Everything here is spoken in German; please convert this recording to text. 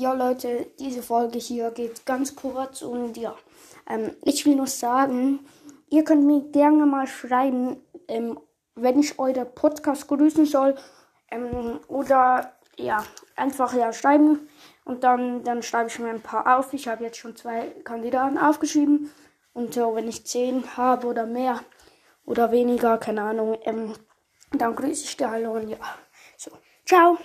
ja, Leute, diese Folge hier geht ganz kurz und ja, ähm, ich will nur sagen, ihr könnt mir gerne mal schreiben, ähm, wenn ich eure Podcast grüßen soll ähm, oder ja, einfach ja schreiben und dann, dann schreibe ich mir ein paar auf. Ich habe jetzt schon zwei Kandidaten aufgeschrieben und äh, wenn ich zehn habe oder mehr oder weniger, keine Ahnung, ähm, dann grüße ich dir alle und ja, so, ciao.